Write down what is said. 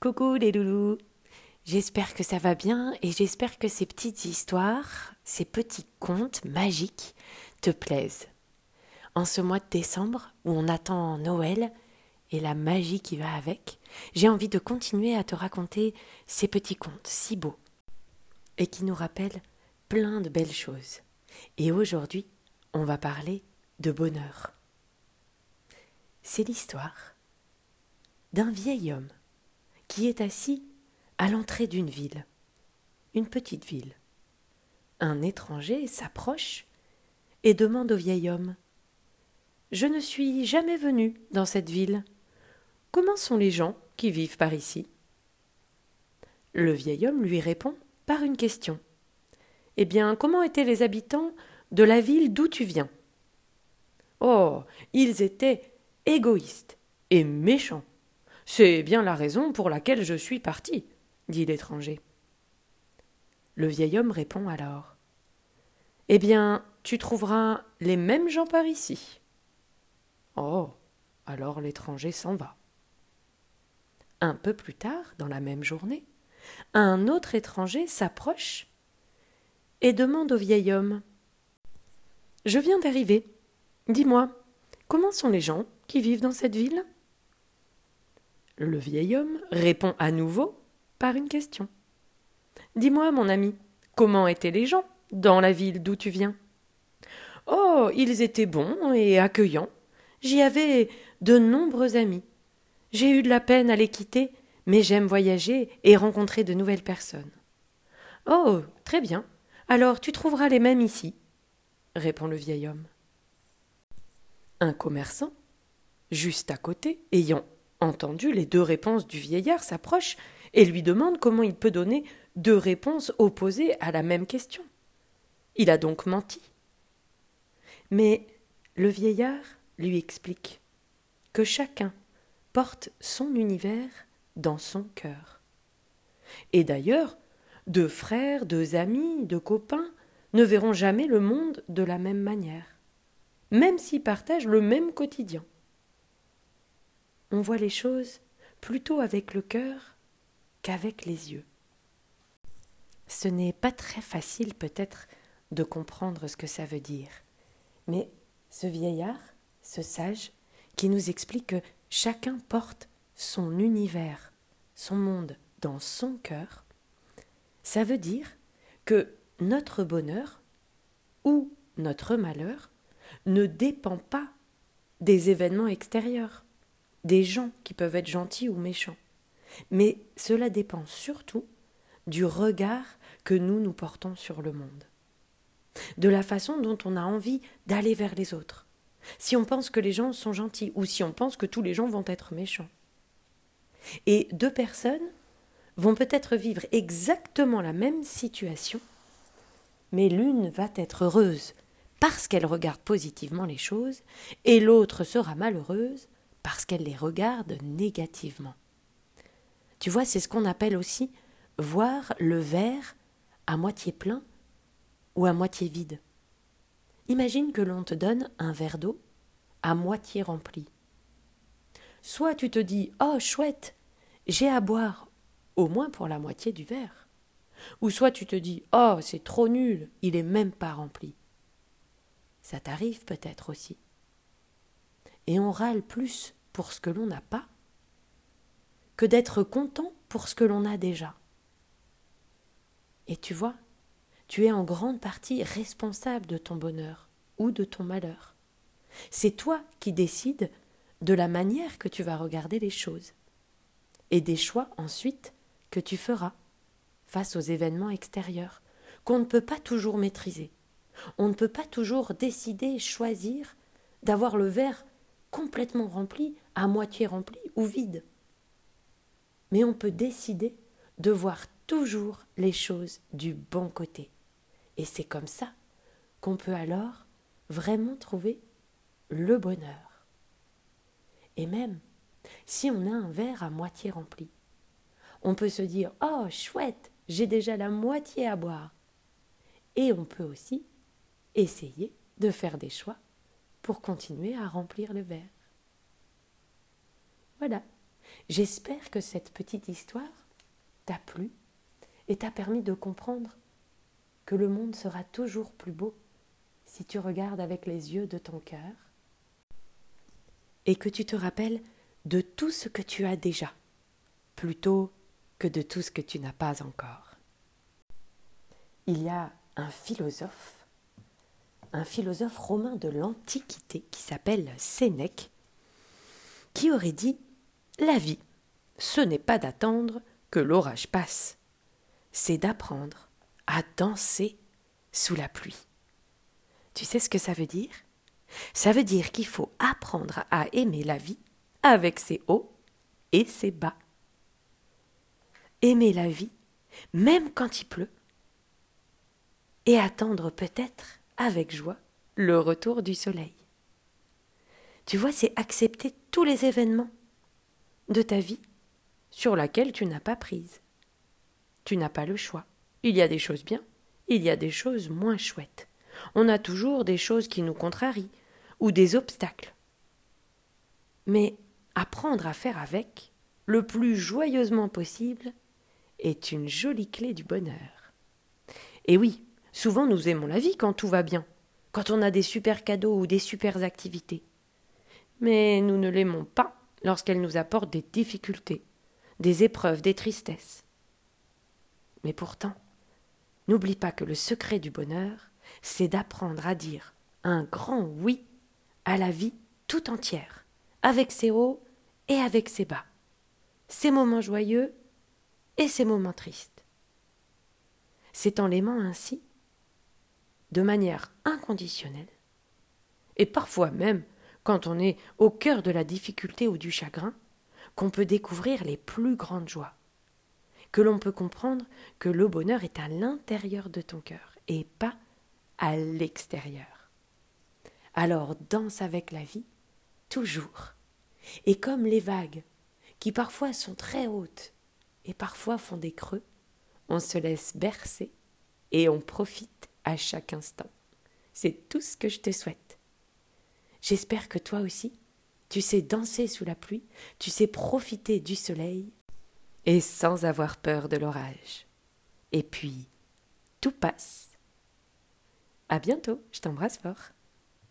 Coucou les loulous. J'espère que ça va bien et j'espère que ces petites histoires, ces petits contes magiques te plaisent. En ce mois de décembre où on attend Noël et la magie qui va avec, j'ai envie de continuer à te raconter ces petits contes si beaux et qui nous rappellent plein de belles choses. Et aujourd'hui, on va parler de bonheur. C'est l'histoire d'un vieil homme qui est assis à l'entrée d'une ville, une petite ville. Un étranger s'approche et demande au vieil homme Je ne suis jamais venu dans cette ville. Comment sont les gens qui vivent par ici? Le vieil homme lui répond par une question. Eh bien, comment étaient les habitants de la ville d'où tu viens? Oh, ils étaient égoïstes et méchants. C'est bien la raison pour laquelle je suis parti, dit l'étranger. Le vieil homme répond alors. Eh bien, tu trouveras les mêmes gens par ici. Oh. Alors l'étranger s'en va. Un peu plus tard, dans la même journée, un autre étranger s'approche et demande au vieil homme. Je viens d'arriver. Dis-moi, comment sont les gens qui vivent dans cette ville? Le vieil homme répond à nouveau par une question. Dis-moi, mon ami, comment étaient les gens dans la ville d'où tu viens? Oh, ils étaient bons et accueillants. J'y avais de nombreux amis. J'ai eu de la peine à les quitter, mais j'aime voyager et rencontrer de nouvelles personnes. Oh, très bien. Alors tu trouveras les mêmes ici, répond le vieil homme. Un commerçant, juste à côté, ayant entendu les deux réponses du vieillard, s'approche et lui demande comment il peut donner deux réponses opposées à la même question. Il a donc menti. Mais le vieillard lui explique que chacun porte son univers dans son cœur. Et d'ailleurs, deux frères, deux amis, deux copains ne verront jamais le monde de la même manière, même s'ils partagent le même quotidien on voit les choses plutôt avec le cœur qu'avec les yeux. Ce n'est pas très facile peut-être de comprendre ce que ça veut dire, mais ce vieillard, ce sage, qui nous explique que chacun porte son univers, son monde dans son cœur, ça veut dire que notre bonheur ou notre malheur ne dépend pas des événements extérieurs des gens qui peuvent être gentils ou méchants. Mais cela dépend surtout du regard que nous nous portons sur le monde, de la façon dont on a envie d'aller vers les autres, si on pense que les gens sont gentils ou si on pense que tous les gens vont être méchants. Et deux personnes vont peut-être vivre exactement la même situation, mais l'une va être heureuse parce qu'elle regarde positivement les choses, et l'autre sera malheureuse parce qu'elle les regarde négativement. Tu vois, c'est ce qu'on appelle aussi voir le verre à moitié plein ou à moitié vide. Imagine que l'on te donne un verre d'eau à moitié rempli. Soit tu te dis Oh, chouette, j'ai à boire, au moins pour la moitié du verre. Ou soit tu te dis Oh, c'est trop nul, il est même pas rempli. Ça t'arrive peut-être aussi. Et on râle plus pour ce que l'on n'a pas que d'être content pour ce que l'on a déjà. Et tu vois, tu es en grande partie responsable de ton bonheur ou de ton malheur. C'est toi qui décides de la manière que tu vas regarder les choses et des choix ensuite que tu feras face aux événements extérieurs qu'on ne peut pas toujours maîtriser. On ne peut pas toujours décider, choisir d'avoir le verre complètement rempli, à moitié rempli ou vide. Mais on peut décider de voir toujours les choses du bon côté. Et c'est comme ça qu'on peut alors vraiment trouver le bonheur. Et même si on a un verre à moitié rempli, on peut se dire Oh, chouette, j'ai déjà la moitié à boire. Et on peut aussi essayer de faire des choix pour continuer à remplir le verre. Voilà. J'espère que cette petite histoire t'a plu et t'a permis de comprendre que le monde sera toujours plus beau si tu regardes avec les yeux de ton cœur et que tu te rappelles de tout ce que tu as déjà, plutôt que de tout ce que tu n'as pas encore. Il y a un philosophe, un philosophe romain de l'Antiquité qui s'appelle Sénèque, qui aurait dit La vie, ce n'est pas d'attendre que l'orage passe, c'est d'apprendre à danser sous la pluie. Tu sais ce que ça veut dire? Ça veut dire qu'il faut apprendre à aimer la vie avec ses hauts et ses bas. Aimer la vie, même quand il pleut, et attendre peut-être avec joie le retour du soleil. Tu vois, c'est accepter tous les événements de ta vie sur laquelle tu n'as pas prise. Tu n'as pas le choix. Il y a des choses bien, il y a des choses moins chouettes. On a toujours des choses qui nous contrarient ou des obstacles. Mais apprendre à faire avec, le plus joyeusement possible, est une jolie clé du bonheur. Et oui, souvent nous aimons la vie quand tout va bien, quand on a des super cadeaux ou des super activités. Mais nous ne l'aimons pas lorsqu'elle nous apporte des difficultés, des épreuves, des tristesses. Mais pourtant, n'oublie pas que le secret du bonheur, c'est d'apprendre à dire un grand oui à la vie tout entière, avec ses hauts et avec ses bas, ses moments joyeux et ses moments tristes. C'est en l'aimant ainsi, de manière inconditionnelle, et parfois même quand on est au cœur de la difficulté ou du chagrin, qu'on peut découvrir les plus grandes joies, que l'on peut comprendre que le bonheur est à l'intérieur de ton cœur et pas à l'extérieur. Alors danse avec la vie, toujours. Et comme les vagues, qui parfois sont très hautes et parfois font des creux, on se laisse bercer et on profite à chaque instant. C'est tout ce que je te souhaite. J'espère que toi aussi, tu sais danser sous la pluie, tu sais profiter du soleil et sans avoir peur de l'orage. Et puis, tout passe. À bientôt, je t'embrasse fort.